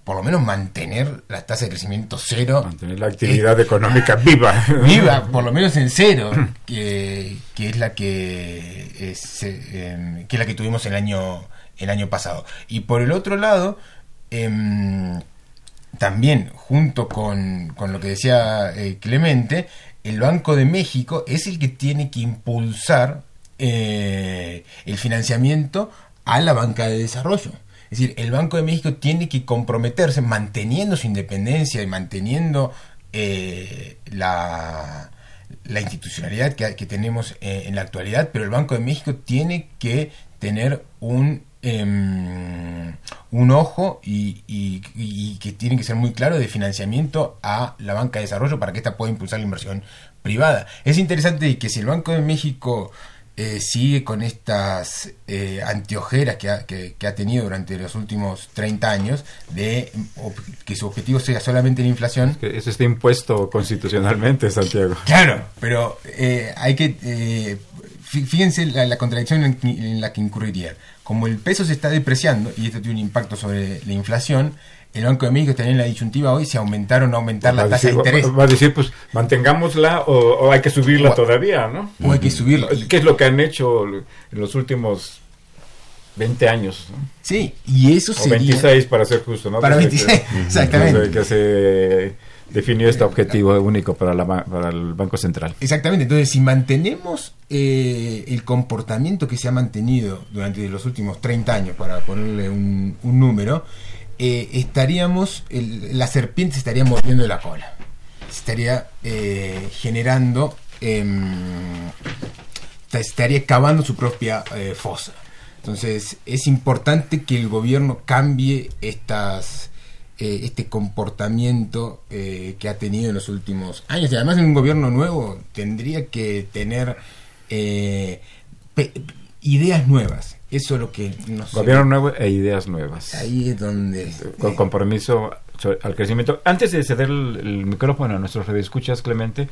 por lo menos, mantener la tasa de crecimiento cero. Mantener la actividad económica viva. viva, por lo menos en cero, [clears throat] que, que es la que es, eh, que es la que tuvimos el año el año pasado. Y por el otro lado, em, también junto con, con lo que decía eh, Clemente, el Banco de México es el que tiene que impulsar eh, el financiamiento a la banca de desarrollo. Es decir, el Banco de México tiene que comprometerse manteniendo su independencia y manteniendo eh, la, la institucionalidad que, que tenemos eh, en la actualidad, pero el Banco de México tiene que tener un em, un ojo y, y- y que tiene que ser muy claro de financiamiento a la banca de desarrollo para que ésta pueda impulsar la inversión privada. Es interesante que si el Banco de México eh, sigue con estas eh, antiojeras que ha, que, que ha tenido durante los últimos 30 años de que su objetivo sea solamente la inflación. Que Eso está impuesto constitucionalmente, Santiago. Claro, pero eh, hay que... eh, fí- fíjense la, la contradicción en, en la que incurriría. Como el peso se está depreciando, y esto tiene un impacto sobre la inflación, el Banco de México en la disyuntiva hoy si aumentar o no aumentar Va la tasa de decir- interés. va- a decir, pues mantengámosla o, o hay que subirla O- todavía, ¿no? O hay que subirla. ¿Qué es lo que han hecho en los últimos 20 años? ¿no? Sí, y eso O sería... 26 para ser justo, ¿no? Para Desde 26, que- [laughs] exactamente. desde que se definió este objetivo único para, la para el Banco Central. Exactamente, entonces si mantenemos eh, el comportamiento que se ha mantenido durante los últimos 30 años, para ponerle un, un número, eh, estaríamos, el- la serpiente se estaría mordiendo la cola, se estaría eh, generando, em, te- estaría cavando su propia eh, fosa. Entonces es importante que el gobierno cambie estas este comportamiento que ha tenido en los últimos años. Y además en un gobierno nuevo tendría que tener ideas nuevas. Eso es lo que nos... Gobierno nuevo e ideas nuevas. Ahí es donde... Con compromiso so- al crecimiento. Antes de ceder el, el micrófono a nuestros radioescuchas, Clemente,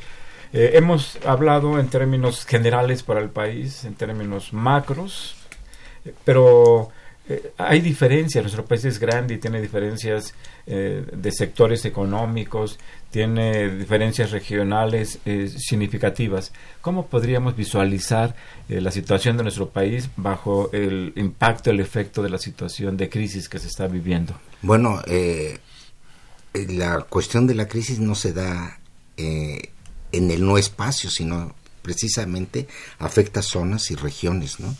eh, hemos hablado en términos generales para el país, en términos macros, eh, pero eh, hay diferencias. Nuestro país es grande y tiene diferencias eh, de sectores económicos, tiene diferencias regionales eh, significativas. ¿Cómo podríamos visualizar la situación de nuestro país bajo el impacto, el efecto de la situación de crisis que se está viviendo? Bueno, la cuestión de la crisis no se da en el no espacio, sino precisamente afecta zonas y regiones, ¿no?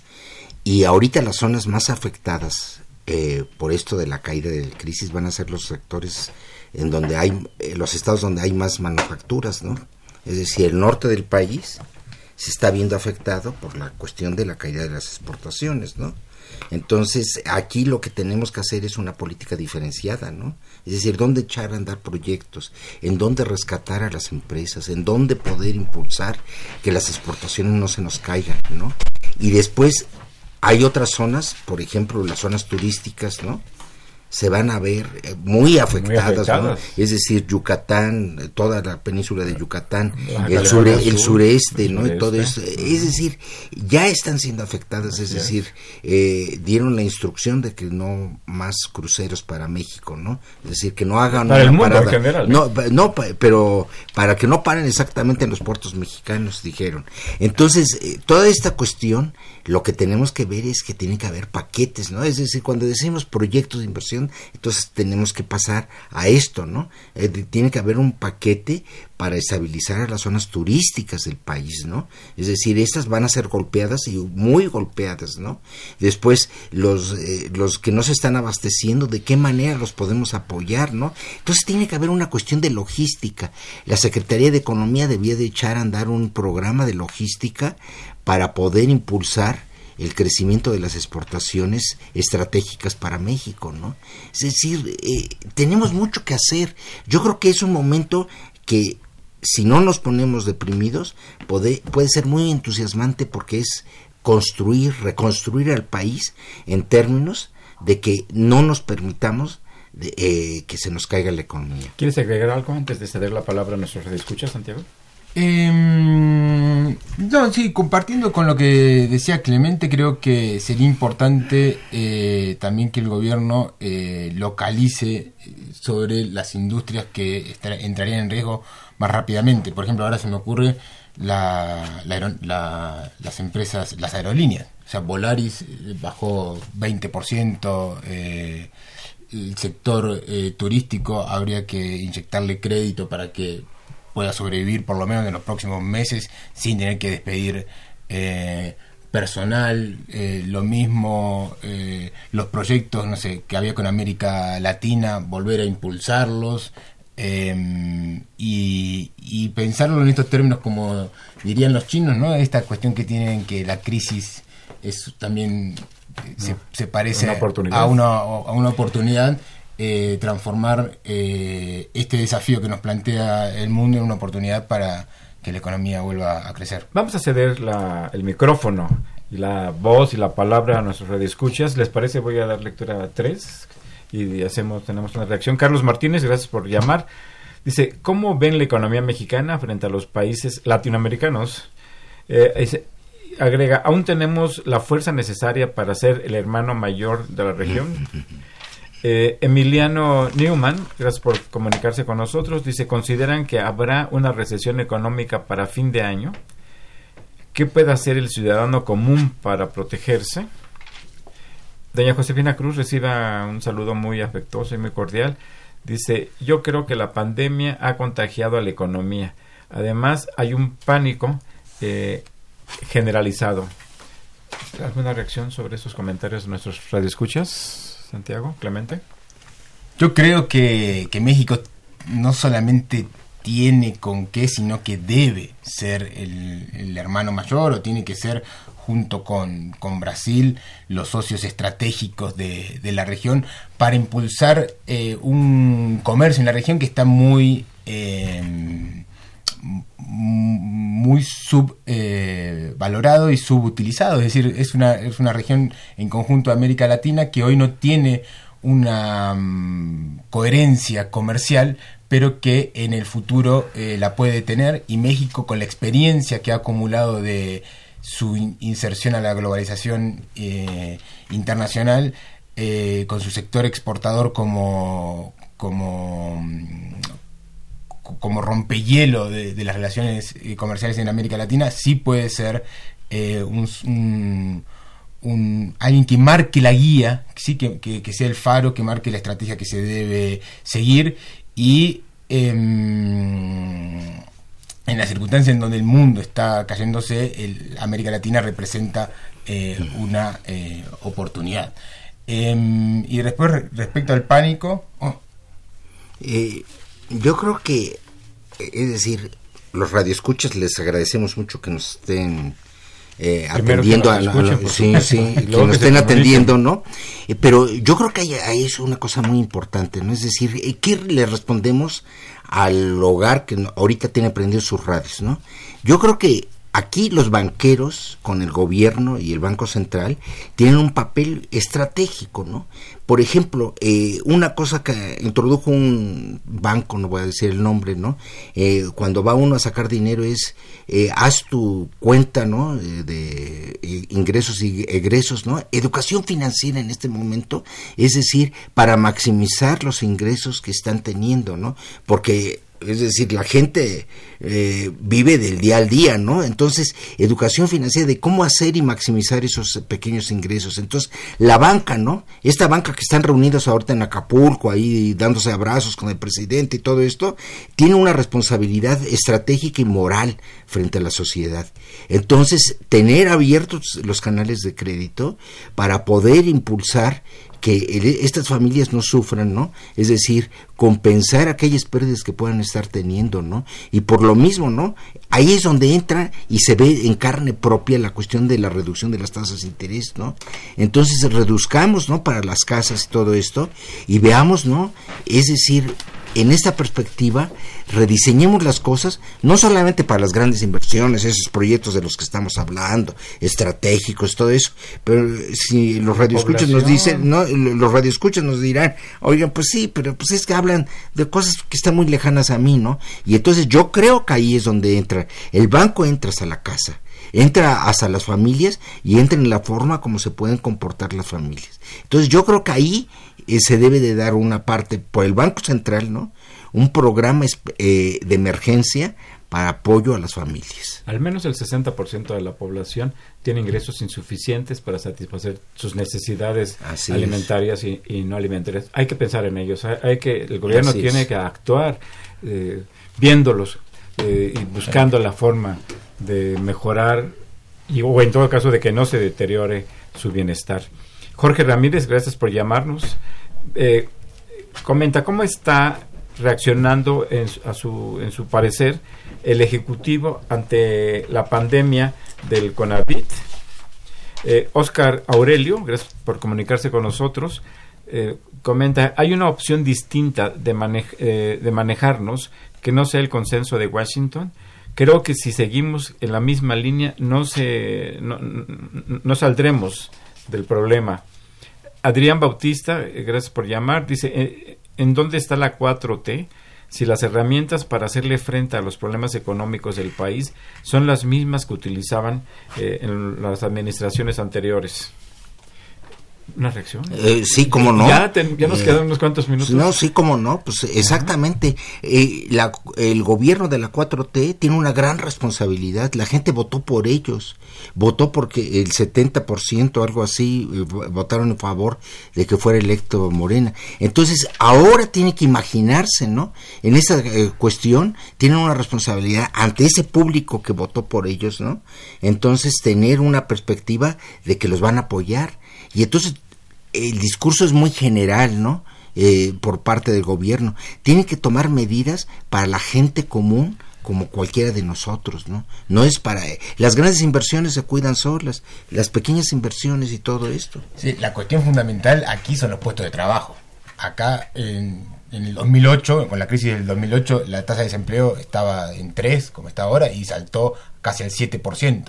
Y ahorita las zonas más afectadas eh, por esto de la caída de la crisis van a ser los sectores en donde hay, eh, los estados donde hay más manufacturas, ¿no? Es decir, el norte del país se está viendo afectado por la cuestión de la caída de las exportaciones, ¿no? Entonces, aquí lo que tenemos que hacer es una política diferenciada, ¿no? Es decir, dónde echar a andar proyectos, en dónde rescatar a las empresas, en dónde poder impulsar que las exportaciones no se nos caigan, ¿no? Y después hay otras zonas, por ejemplo, las zonas turísticas, ¿no? se van a ver eh, muy afectadas, ¿no? es decir, Yucatán, eh, toda la península de Yucatán, el, sure- el Sur, sureste, el ¿no? Y todo eso. Es decir, ya están siendo afectadas, es decir, eh, dieron la instrucción de que no más cruceros para México, ¿no? Es decir, que no hagan Para el una mundo en general. No, no, pa- pero para que no paren exactamente en los puertos mexicanos, dijeron. Entonces, eh, toda esta cuestión, lo que tenemos que ver es que tiene que haber paquetes, ¿no? Es decir, cuando decimos proyectos de inversión, entonces tenemos que pasar a esto, ¿no? Eh, tiene que haber un paquete para estabilizar a las zonas turísticas del país, ¿no? Es decir, estas van a ser golpeadas y muy golpeadas, ¿no? Después, los, eh, los que no se están abasteciendo, ¿de qué manera los podemos apoyar, ¿no? Entonces tiene que haber una cuestión de logística. La Secretaría de Economía debía de echar a andar un programa de logística para poder impulsar el crecimiento de las exportaciones estratégicas para México, ¿no? Es decir, eh, tenemos mucho que hacer. Yo creo que es un momento que si no nos ponemos deprimidos puede, ser muy entusiasmante porque es construir, reconstruir al país en términos de que no nos permitamos de, eh, que se nos caiga la economía. ¿Quieres agregar algo antes de ceder la palabra a nuestros escuchas, Santiago? Em, no, sí, compartiendo con lo que decía Clemente, creo que sería importante eh, también que el gobierno eh, localice eh, sobre las industrias que entrarían en riesgo más rápidamente. Por ejemplo, ahora se me ocurre la, la las empresas, las aerolíneas. O sea, Volaris eh, bajó 20%, eh, el sector eh, turístico habría que inyectarle crédito para que pueda sobrevivir por lo menos en los próximos meses sin tener que despedir eh, personal, eh, lo mismo eh, los proyectos, no sé, que había con América Latina, volver a impulsarlos eh, y, y pensarlo en estos términos como dirían los chinos, ¿no? Esta cuestión que tienen que la crisis es también eh, se, se parece Una a una, a una oportunidad eh, transformar eh, este desafío que nos plantea el mundo en una oportunidad para que la economía vuelva a crecer. Vamos a ceder la, el micrófono y la voz y la palabra a nuestros radioescuchas. ¿Les parece? Voy a dar lectura a tres y hacemos, tenemos una reacción. Carlos Martínez, gracias por llamar. Dice, ¿cómo ven la economía mexicana frente a los países latinoamericanos? Eh, dice, agrega, ¿aún tenemos la fuerza necesaria para ser el hermano mayor de la región? [laughs] Eh, Emiliano Newman, gracias por comunicarse con nosotros, dice, ¿consideran que habrá una recesión económica para fin de año? ¿Qué puede hacer el ciudadano común para protegerse? Doña Josefina Cruz reciba un saludo muy afectuoso y muy cordial. Dice, yo creo que la pandemia ha contagiado a la economía. Además, hay un pánico eh, generalizado. ¿Alguna reacción sobre esos comentarios de nuestros radioescuchas, Santiago, Clemente? Yo creo que, que México no solamente tiene con qué, sino que debe ser el, hermano mayor o tiene que ser junto con, con Brasil, los socios estratégicos de, de la región, para impulsar eh, un comercio en la región que está muy... Eh, muy subvalorado eh, y subutilizado, es decir, es una, es una región en conjunto de América Latina que hoy no tiene una um, coherencia comercial, pero que en el futuro eh, la puede tener. Y México con la experiencia que ha acumulado de su in inserción a la globalización eh, internacional, con su sector exportador como, como, como rompehielo de, de las relaciones eh, comerciales en América Latina, sí puede ser eh, un, un, un, alguien que marque la guía, sí que, que, que, sea el faro, que marque la estrategia que se debe seguir y eh, en las circunstancias en donde el mundo está cayéndose, el, América Latina representa eh, una oportunidad. Eh, y después, respecto al pánico... Oh. Yo creo que, es decir, los radioescuchas les agradecemos mucho que nos estén eh, atendiendo a, sí, sí, [laughs] que nos estén atendiendo, ¿no? Eh, pero yo creo que hay, hay, es una cosa muy importante, ¿no? Es decir, ¿qué le respondemos al hogar que ahorita tiene prendidos sus radios, ¿no? Yo creo que aquí los banqueros con el gobierno y el Banco Central tienen un papel estratégico, ¿no? Por ejemplo, eh, una cosa que introdujo un banco, no voy a decir el nombre, ¿no? Eh, cuando va uno a sacar dinero es, eh, haz tu cuenta, ¿no? Eh, de ingresos y egresos, ¿no? Educación financiera en este momento, es decir, para maximizar los ingresos que están teniendo, ¿no? Porque es decir, la gente eh, vive del día al día, ¿no? Entonces, educación financiera de cómo hacer y maximizar esos pequeños ingresos. Entonces, la banca, ¿no? Esta banca que están reunidos ahorita en Acapulco, ahí dándose abrazos con el presidente y todo esto, tiene una responsabilidad estratégica y moral frente a la sociedad. Entonces, tener abiertos los canales de crédito para poder impulsar que estas familias no sufran, ¿no? Es decir, compensar aquellas pérdidas que puedan estar teniendo, ¿no? Y por lo mismo, ¿no? Ahí es donde entra y se ve en carne propia la cuestión de la reducción de las tasas de interés, ¿no? Entonces reduzcamos, ¿no? Para las casas y todo esto y veamos, ¿no? Es decir, en esta perspectiva rediseñemos las cosas, no solamente para las grandes inversiones, esos proyectos de los que estamos hablando, estratégicos, todo eso, pero si los radioescuchas nos dicen, no, los radioescuchas nos dirán, oigan, pues sí, pero pues es que hablan de cosas que están muy lejanas a mí, ¿no? Y entonces yo creo que ahí es donde entra, el banco entra hasta la casa, entra hasta las familias y entra en la forma como se pueden comportar las familias. Entonces yo creo que ahí eh, se debe de dar una parte por el Banco Central, ¿no? Un programa eh, de emergencia para apoyo a las familias. Al menos el 60% de la población tiene ingresos insuficientes para satisfacer sus necesidades Así alimentarias y, y, no alimentarias. Hay que pensar en ellos, hay, hay que el gobierno Así tiene es. que actuar eh, viéndolos eh, y buscando la forma de mejorar y, o en todo caso de que no se deteriore su bienestar. Jorge Ramírez, gracias por llamarnos. Eh, comenta cómo está reaccionando en, a su, en su parecer el Ejecutivo ante la pandemia del CONAVIT. Eh, Oscar Aurelio, gracias por comunicarse con nosotros, eh, comenta, hay una opción distinta de, manej eh, de manejarnos que no sea el consenso de Washington. Creo que si seguimos en la misma línea no, se, no, no saldremos del problema. Adrián Bautista, eh, gracias por llamar, dice, eh, ¿en dónde está la 4T? Si las herramientas para hacerle frente a los problemas económicos del país son las mismas que utilizaban eh, en las administraciones anteriores. ¿Una reacción? Eh, sí, como no. Ya, ya nos Eh, quedan unos cuantos minutos. No, sí, como no, pues exactamente. Eh, la- el gobierno de la 4T tiene una gran responsabilidad. La gente votó por ellos. Votó porque el 70%, algo así, eh, vo- votaron en favor de que fuera electo Morena. Entonces, ahora tiene que imaginarse, ¿no? En esa cuestión, tienen una responsabilidad ante ese público que votó por ellos, ¿no? Entonces, tener una perspectiva de que los van a apoyar. Y entonces, el discurso es muy general, ¿no? Eh, por parte del gobierno. Tienen que tomar medidas para la gente común como cualquiera de nosotros, ¿no? No es para... eh, las grandes inversiones se cuidan solas, las pequeñas inversiones y todo esto. Sí, la cuestión fundamental aquí son los puestos de trabajo. Acá en, en el 2008, con la crisis del 2008, la tasa de desempleo estaba en 3, como está ahora, y saltó casi al 7%.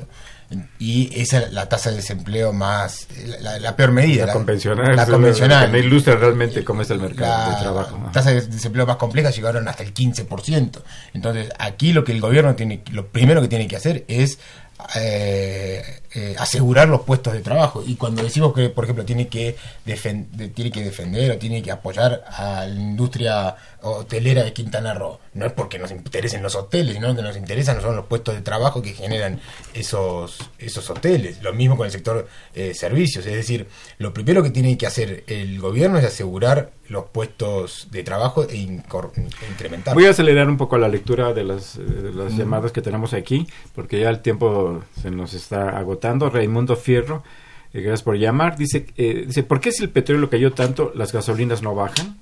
Y esa es la tasa de desempleo más, la, la peor medida. La convencional. La convencional. que no ilustra realmente cómo es el mercado La de trabajo. Ajá. tasa de desempleo más compleja llegaron hasta el 15%. Entonces, aquí lo que el gobierno tiene, lo primero que tiene que hacer es eh, eh, asegurar los puestos de trabajo. Y cuando decimos que, por ejemplo, tiene que, defen- de- tiene que defender o tiene que apoyar a la industria hotelera de Quintana Roo, no es porque nos interesen los hoteles, sino que nos interesan son los puestos de trabajo que generan esos, esos hoteles. Lo mismo con el sector eh, servicios. Es decir, lo primero que tiene que hacer el gobierno es asegurar los puestos de trabajo e, incrementar. Voy a acelerar un poco la lectura eh, de las llamadas que tenemos aquí, porque ya el tiempo se nos está agotando. Raimundo Fierro, eh, gracias por llamar. Dice, eh, dice, ¿por qué si el petróleo cayó tanto, las gasolinas no bajan?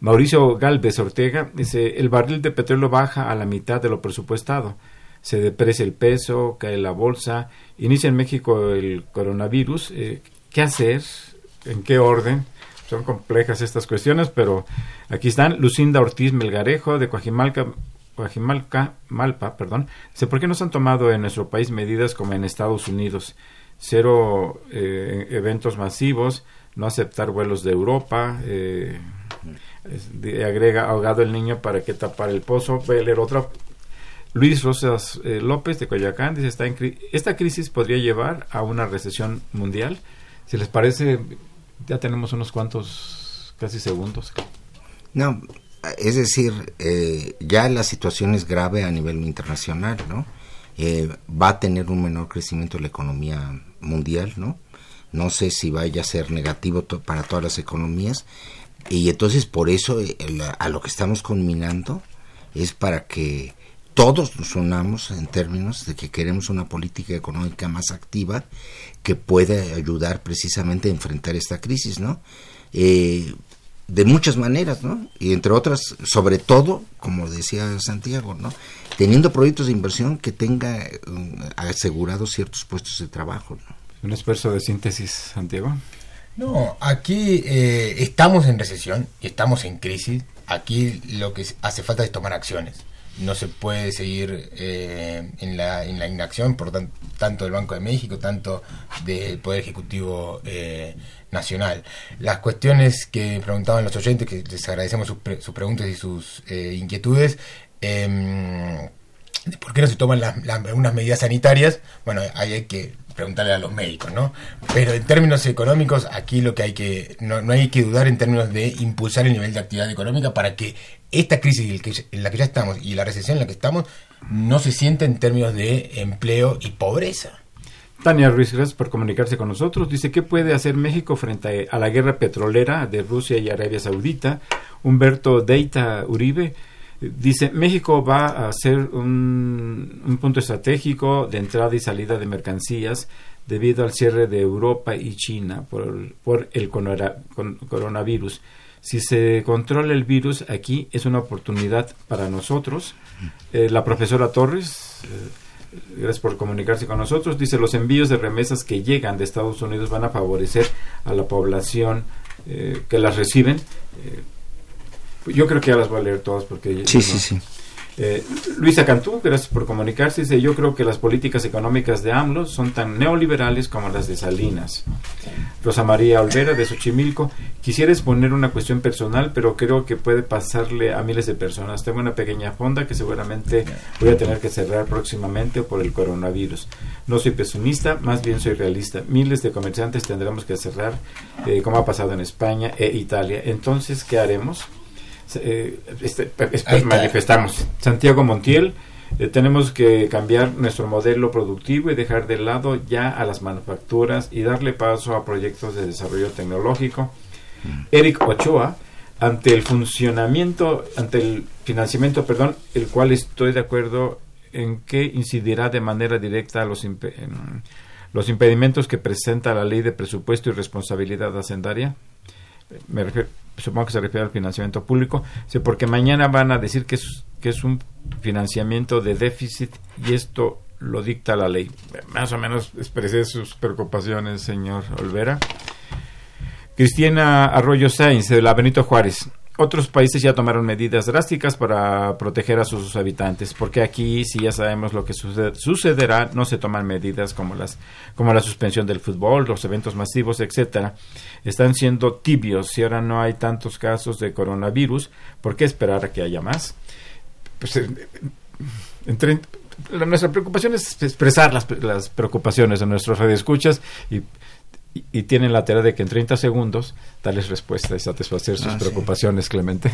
Mauricio Galvez Ortega dice, el barril de petróleo baja a la mitad de lo presupuestado. Se deprecia el peso, cae la bolsa, inicia en México el coronavirus. eh, ¿Qué hacer? ¿En qué orden? Son complejas estas cuestiones, pero aquí están. Lucinda Ortiz Melgarejo de Coajimalca, Coajimalca, Malpa, perdón. Dice, ¿por qué no se han tomado en nuestro país medidas como en Estados Unidos? Cero eh, eventos masivos, no aceptar vuelos de Europa, eh, agrega ahogado el niño para que tapar el pozo. Voy a leer otra. Luis Rosas eh, López de Coyoacán dice, está en cri- esta crisis podría llevar a una recesión mundial. Si les parece, ya tenemos unos cuantos casi segundos. No, es decir, eh, ya la situación es grave a nivel internacional, ¿no? Eh, va a tener un menor crecimiento la economía mundial, ¿no? No sé si vaya a ser negativo para todas las economías. Y entonces por eso eh, a lo que estamos culminando es para que todos nos unamos en términos de que queremos una política económica más activa que pueda ayudar precisamente a enfrentar esta crisis, ¿no? Eh, de muchas maneras, ¿no? Y entre otras, sobre todo, como decía Santiago, ¿no? Teniendo proyectos de inversión que tenga um, asegurados ciertos puestos de trabajo, ¿no? Un esfuerzo de síntesis, Santiago. No, aquí eh, estamos en recesión y estamos en crisis. Aquí lo que hace falta es tomar acciones. No se puede seguir eh, en, la, en la inacción, por tan- tanto del Banco de México, tanto del Poder Ejecutivo eh, Nacional. Las cuestiones que preguntaban los oyentes, que les agradecemos sus, pre- sus preguntas y sus eh, inquietudes, de por qué no se toman las, unas medidas sanitarias, bueno, ahí hay que preguntarle a los médicos, ¿no? Pero en términos económicos, aquí lo que hay que, no, no hay que dudar en términos de impulsar el nivel de actividad económica para que esta crisis en la que ya estamos y la recesión en la que estamos no se sienta en términos de empleo y pobreza. Tania Ruiz, gracias por comunicarse con nosotros. Dice, ¿qué puede hacer México frente a la guerra petrolera de Rusia y Arabia Saudita? Humberto Deita Uribe dice, México va a ser un, un punto estratégico de entrada y salida de mercancías debido al cierre de Europa y China por, el coronavirus. Si se controla el virus aquí es una oportunidad para nosotros. Eh, la profesora Torres... eh, Gracias por comunicarse con nosotros. Dice, los envíos de remesas que llegan de Estados Unidos van a favorecer a la población eh, que las reciben. Eh, yo creo que ya las voy a leer todas porque... Sí, no. sí, sí. Eh, Luisa Cantú, gracias por comunicarse. Dice, yo creo que las políticas económicas de AMLO son tan neoliberales como las de Salinas. Rosa María Olvera, de Xochimilco, quisiera exponer una cuestión personal, pero creo que puede pasarle a miles de personas. Tengo una pequeña fonda que seguramente voy a tener que cerrar próximamente por el coronavirus. No soy pesimista, más bien soy realista. Miles de comerciantes tendremos que cerrar, eh, como ha pasado en España e Italia. Entonces, ¿qué haremos? Eh, este, manifestamos. Santiago Montiel, eh, tenemos que cambiar nuestro modelo productivo y dejar de lado ya a las manufacturas y darle paso a proyectos de desarrollo tecnológico. Eric Ochoa, ante el funcionamiento, ante el financiamiento, perdón, el cual estoy de acuerdo en que incidirá de manera directa a los, en los impedimentos que presenta la ley de presupuesto y responsabilidad hacendaria me refiero, supongo que se refiere al financiamiento público, sí, porque mañana van a decir que es, que es un financiamiento de déficit y esto lo dicta la ley. Más o menos expresé sus preocupaciones, señor Olvera. Cristina Arroyo Sainz, de la Benito Juárez. Otros países ya tomaron medidas drásticas para proteger a sus habitantes, porque aquí, si ya sabemos lo que sucede- sucederá, no se toman medidas como las como la suspensión del fútbol, los eventos masivos, etcétera. Están siendo tibios. Si ahora no hay tantos casos de coronavirus, ¿por qué esperar a que haya más? Pues, entre- nuestra preocupación es expresar las, las preocupaciones de nuestros radioescuchas y, y, y tienen la tarea de que en 30 segundos darles respuesta y satisfacer sus Ah, sí. preocupaciones, Clemente.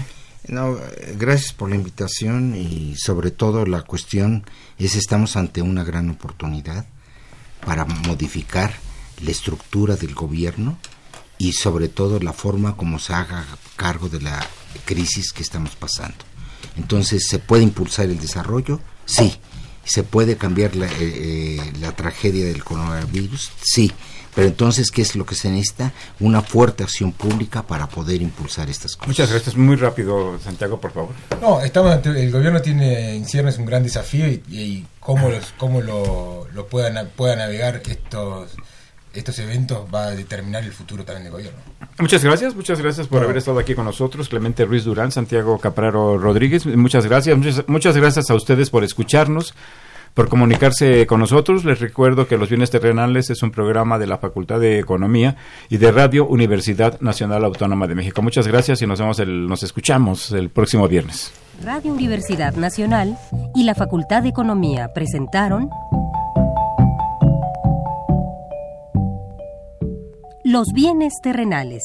No, gracias por la invitación y sobre todo la cuestión es estamos ante una gran oportunidad para modificar la estructura del gobierno y sobre todo la forma como se haga cargo de la crisis que estamos pasando. Entonces, ¿se puede impulsar el desarrollo? Sí. ¿Se puede cambiar la, eh, eh, la tragedia del coronavirus? Sí. Pero entonces, ¿qué es lo que se necesita? Una fuerte acción pública para poder impulsar estas cosas. Muchas gracias. Muy rápido, Santiago, por favor. No, estamos ante- el gobierno tiene en ciernes un gran desafío y, y cómo, los, cómo lo, lo puedan, pueda navegar estos, estos eventos va a determinar el futuro también del gobierno. Muchas gracias, muchas gracias por haber estado aquí con nosotros, Clemente Ruiz Durán, Santiago Capraro Rodríguez, muchas gracias, muchas, muchas gracias a ustedes por escucharnos, por comunicarse con nosotros. Les recuerdo que Los Bienes Terrenales es un programa de la Facultad de Economía y de Radio Universidad Nacional Autónoma de México. Muchas gracias y nos vemos, el, nos escuchamos el próximo viernes. Radio Universidad Nacional y la Facultad de Economía presentaron Los bienes terrenales.